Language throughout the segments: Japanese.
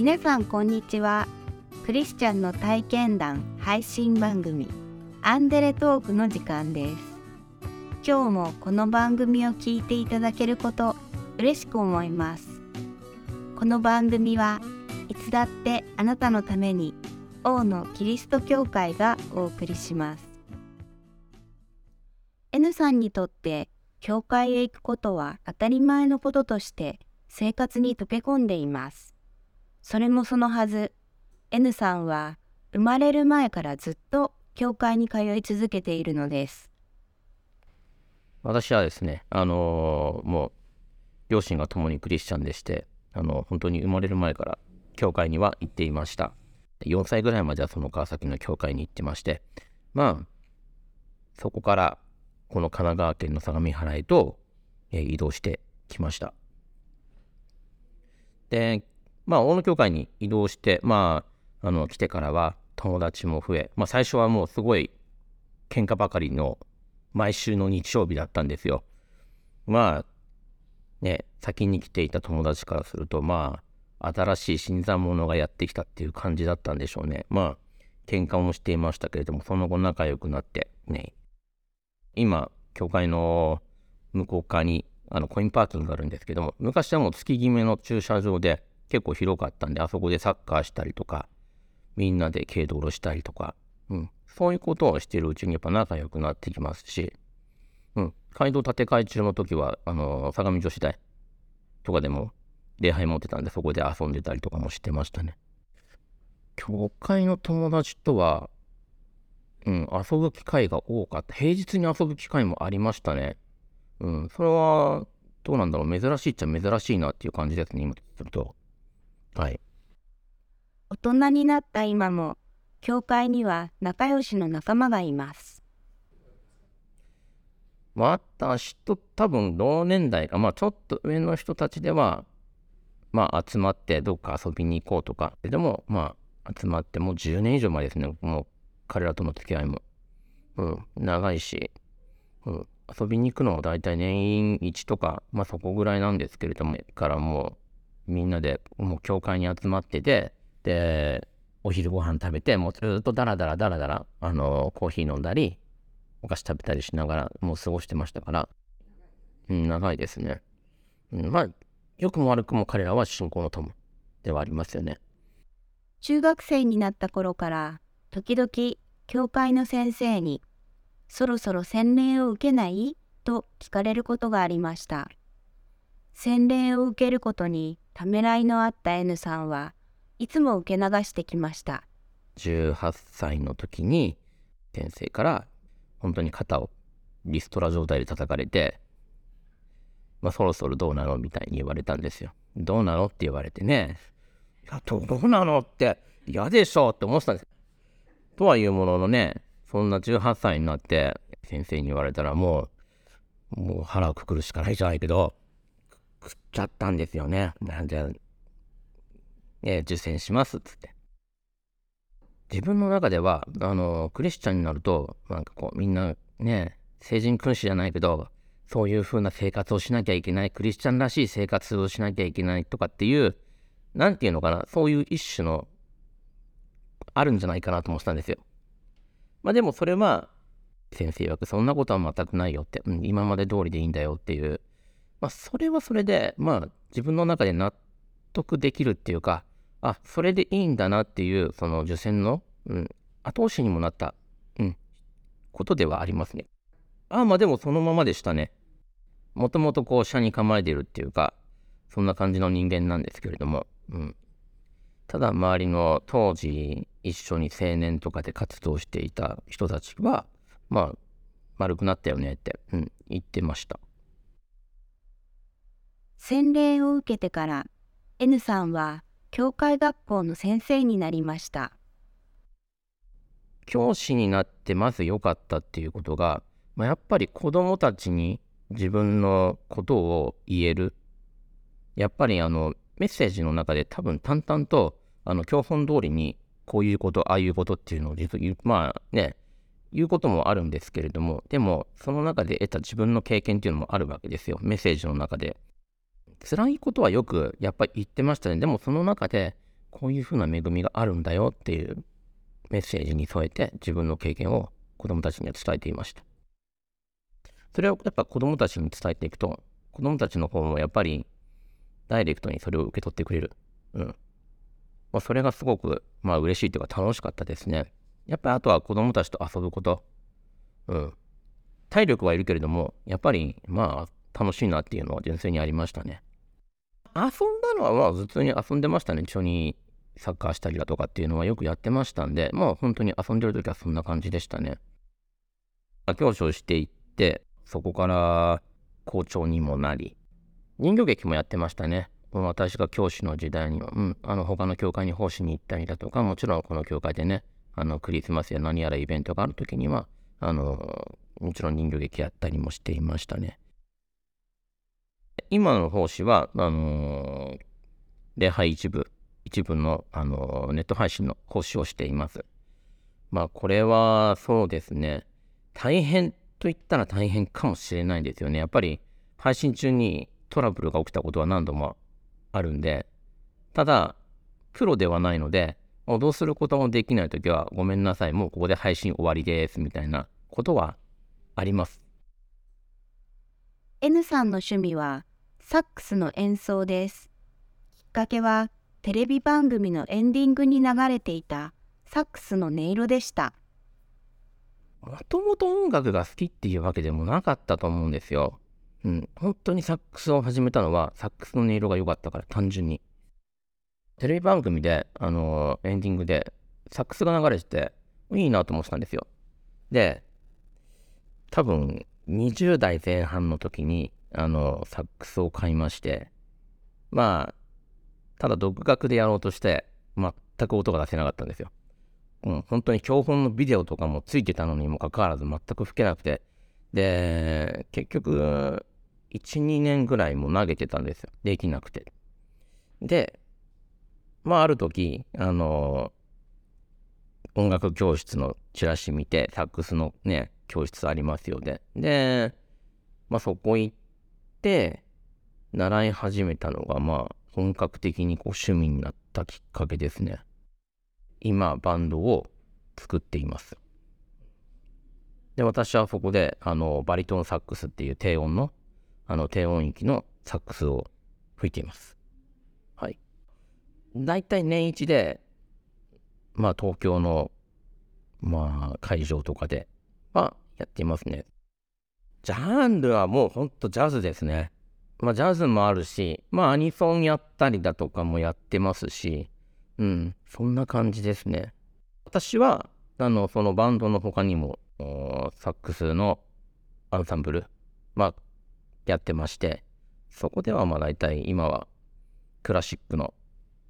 皆さんこんにちは。クリスチャンの体験談配信番組アンデレトークの時間です。今日もこの番組を聞いていただけること嬉しく思います。この番組はいつだってあなたのために王のキリスト教会がお送りします。N さんにとって教会へ行くことは当たり前のこととして生活に溶け込んでいます。それもそのはず、N さんは生まれる前からずっと教会に通い続けているのです。私はですね、あのー、もう両親が共にクリスチャンでして、あの本当に生まれる前から教会には行っていました。4歳ぐらいまではその川崎の教会に行ってまして、まあ、そこからこの神奈川県の相模原へと、え、移動してきました。で、まあ、大野教会に移動して、まあ、あの、来てからは友達も増え、まあ、最初はもうすごい喧嘩ばかりの毎週の日曜日だったんですよ。まあ、ね、先に来ていた友達からすると、まあ、新しい新参者がやってきたっていう感じだったんでしょうね。まあ、喧嘩もしていましたけれども、その後仲良くなって、ね、今、教会の向こう側にあのコインパーキングがあるんですけども、昔はもう月決めの駐車場で結構広かったんで、あそこでサッカーしたりとか、みんなで軽道路したりとか、うん、そういうことをしてるうちにやっぱ仲良くなってきますし、うん、街道建て替え中の時は、あの、相模女子大とかでも礼拝持ってたんで、そこで遊んでたりとかもしてましたね。教会の友達とは、うん、遊ぶ機会が多かった。平日に遊ぶ機会もありましたね。うん、それは、どうなんだろう。珍しいっちゃ珍しいなっていう感じですね、今すると。はい。大人になった今も、教会には仲良しの仲間がいます。私と多分同年代か、まあちょっと上の人たちでは、まあ集まってどっか遊びに行こうとか、でもまあ集まってもう10年以上前ですね、もう彼らとの付き合いも。うん、長いし、うん、遊びに行くのは大体年1とか、まあそこぐらいなんですけれども、からもうみんなでもう教会に集まってて、で、お昼ご飯食べて、もうずっとダラダラダラダラ、あの、コーヒー飲んだり、お菓子食べたりしながらもう過ごしてましたから、うん、長いですね。うん、まあ、良くも悪くも彼らは信仰の友ではありますよね。中学生になった頃から時々教会の先生に「そろそろ洗礼を受けない?」と聞かれることがありました。洗礼を受けることにためらいのあった N さんはいつも受け流してきました。18歳の時に先生から本当に肩をリストラ状態で叩かれて、まあ、そろそろどうなのみたいに言われたんですよ。どうなのって言われてね、いや、どうなのって嫌でしょって思ってたんですとはいうもののね、そんな18歳になって先生に言われたらもう、もう腹をくくるしかないじゃないけど、食っちゃったんですよね。なんで、え受験しますっつって。自分の中では、あの、クリスチャンになると、なんかこう、みんなね、成人君子じゃないけど、そういう風な生活をしなきゃいけない、クリスチャンらしい生活をしなきゃいけないとかっていう、なんていうのかな、そういう一種のあるんじゃないかなと思ってたんですよ。まあでもそれは、先生曰くそんなことは全くないよって、うん、今まで通りでいいんだよっていう、まあそれはそれで、まあ自分の中で納得できるっていうか、あ、それでいいんだなっていう、その受選の、うん、後押しにもなった、うん、ことではありますね。あ、まあでもそのままでしたね。もともとこう、車に構えてるっていうか、そんな感じの人間なんですけれども、うん。ただ周りの当時一緒に青年とかで活動していた人たちは、まあ、丸くなったよねって、うん、言ってました。洗礼を受けてから N さんは教会学校の先生になりました教師になってまず良かったっていうことが、まあ、やっぱり子供たちに自分のことを言えるやっぱりあのメッセージの中で多分淡々とあの教本通りにこういうこと、ああいうことっていうのを実まあね、言うこともあるんですけれども、でもその中で得た自分の経験っていうのもあるわけですよ。メッセージの中で。辛いことはよくやっぱり言ってましたね。でもその中でこういうふうな恵みがあるんだよっていうメッセージに添えて自分の経験を子供たちには伝えていました。それをやっぱ子供たちに伝えていくと、子供たちの方もやっぱりダイレクトにそれを受け取ってくれる。うん。まあ、それがすごく、まあ嬉しいというか楽しかったですね。やっぱりあとは子供たちと遊ぶこと。うん。体力はいるけれども、やっぱりまあ楽しいなっていうのは純粋にありましたね。遊んだのはまあ普通に遊んでましたね。一緒にサッカーしたりだとかっていうのはよくやってましたんで、まあ本当に遊んでる時はそんな感じでしたね。教師をしていって、そこから校長にもなり、人形劇もやってましたね。私が教師の時代には、うん、あの他の教会に奉仕に行ったりだとか、もちろんこの教会でね、あのクリスマスや何やらイベントがある時には、あのもちろん人形劇やったりもしていましたね。今の奉仕は、あのー、礼拝一部、一部の、あのー、ネット配信の奉仕をしています。まあ、これはそうですね、大変と言ったら大変かもしれないですよね。やっぱり配信中にトラブルが起きたことは何度もあるんで、ただ、プロではないので、どうすることもできないときは、ごめんなさい、もうここで配信終わりです、みたいなことはあります。N さんの趣味は、サックスの演奏です。きっかけは、テレビ番組のエンディングに流れていたサックスの音色でした。もともと音楽が好きっていうわけでもなかったと思うんですよ。うん、本当にサックスを始めたのは、サックスの音色が良かったから、単純に。テレビ番組で、あのー、エンディングで、サックスが流れてて、いいなと思ってたんですよ。で、多分、20代前半の時に、あの、サックスを買いまして、まあ、ただ独学でやろうとして、全く音が出せなかったんですよ。うん、本当に教本のビデオとかもついてたのにもかかわらず全く吹けなくて、で、結局、1、2年ぐらいも投げてたんですよ。できなくて。で、まあ、ある時、あの、音楽教室のチラシ見て、サックスのね、教室ありますよね。で、まあ、そこ行って、習い始めたのが、まあ、本格的にこう趣味になったきっかけですね。今、バンドを作っています。で、私はそこで、あの、バリトンサックスっていう低音の、あの、低音域のサックスを吹いています。はい。大体年一で、まあ、東京の、まあ、会場とかで、まあ、やっていますね。ジャンルはもうほんとジャズですね。まあ、ジャズもあるし、まあ、アニソンやったりだとかもやってますし、うん、そんな感じですね。私は、あの、そのバンドの他にも、サックスのアンサンブル、まあ、やってまして、そこではまあ大体今はクラシックの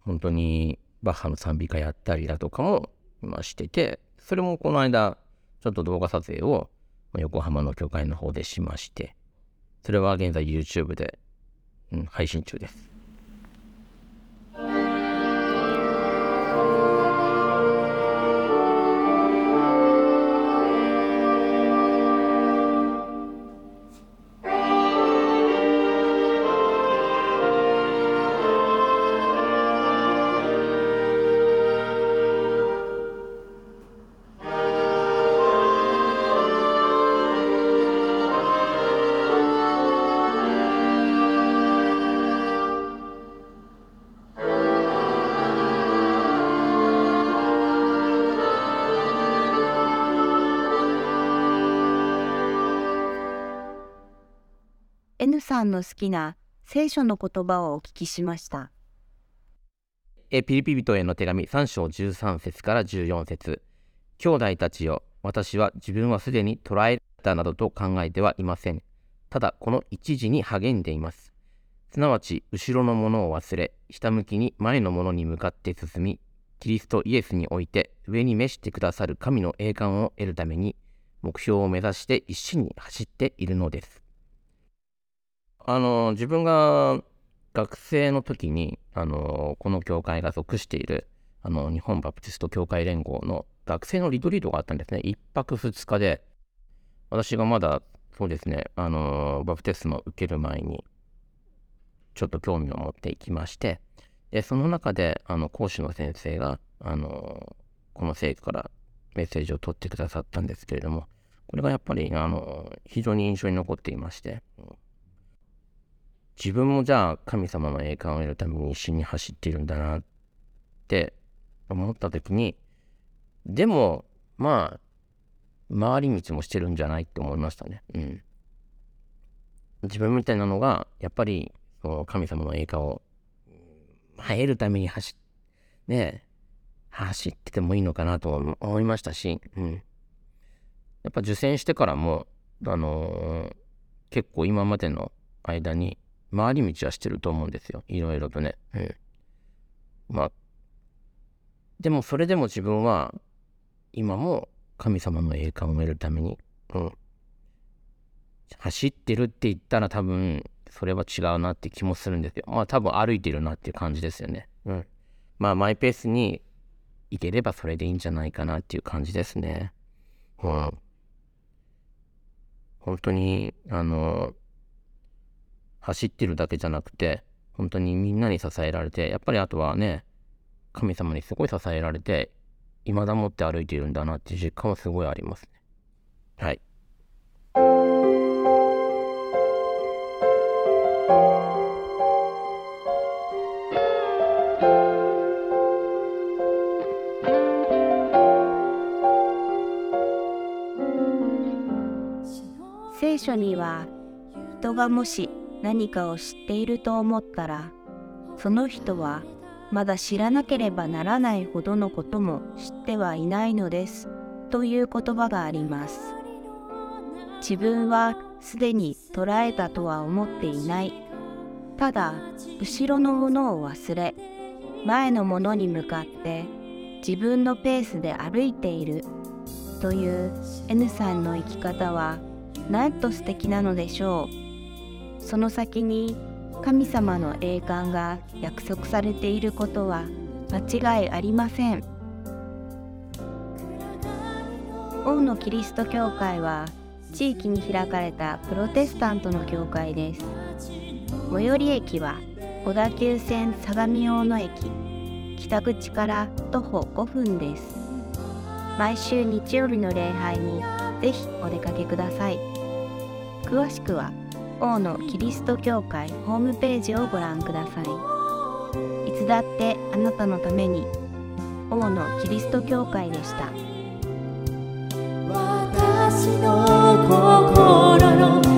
本当にバッハの賛美歌やったりだとかも今してて、それもこの間ちょっと動画撮影を横浜の教会の方でしまして、それは現在 YouTube で、うん、配信中です。N さんの好きな聖書の言葉をお聞きしました。えピリピ人への手紙3章13節から14節兄弟たちよ、私は自分はすでに捕らえたなどと考えてはいません。ただ、この一時に励んでいます。すなわち、後ろのものを忘れ、ひたむきに前のものに向かって進み、キリストイエスにおいて上に召してくださる神の栄冠を得るために、目標を目指して一心に走っているのです。あの、自分が学生の時に、あの、この教会が属している、あの、日本バプティスト教会連合の学生のリトリートがあったんですね。1泊2日で、私がまだ、そうですね、あの、バプテスマを受ける前に、ちょっと興味を持っていきまして、でその中であの講師の先生があのこの生徒からメッセージを取ってくださったんですけれどもこれがやっぱりあの非常に印象に残っていまして。自分もじゃあ神様の栄冠を得るために一緒に走っているんだなって思った時にでもまあ回り道もしてるんじゃないって思いましたね。うん。自分みたいなのがやっぱりその神様の栄冠を得るために走ね走っててもいいのかなと思いましたし、うん。やっぱ受験してからも、あのー、結構今までの間に回り道はしてると思うんですよ。いろいろとね。うん。まあ、でもそれでも自分は今も神様の栄冠を得るために、うん。走ってるって言ったら多分それは違うなって気もするんですよ。まあ多分歩いてるなっていう感じですよね。うん。まあマイペースにいければそれでいいんじゃないかなっていう感じですね。うん。本当に、あの、走ってるだけじゃなくて、本当にみんなに支えられて、やっぱりあとはね、神様にすごい支えられて、未だもって歩いているんだなっていう実感はすごいありますね。はい。聖書には人がもし何かを知っていると思ったらその人はまだ知らなければならないほどのことも知ってはいないのですという言葉があります。自分はすでに捉えたとは思っていない。ただ後ろのものを忘れ前のものに向かって自分のペースで歩いているという N さんの生き方はなんと素敵なのでしょう。その先に神様の栄冠が約束されていることは間違いありません。王のキリスト教会は地域に開かれたプロテスタントの教会です。最寄り駅は小田急線相模大野駅。北口から徒歩5分です。毎週日曜日の礼拝にぜひお出かけください。詳しくは王のキリスト教会ホームページをご覧ください。いつだってあなたのために王のキリスト教会でした。私の心の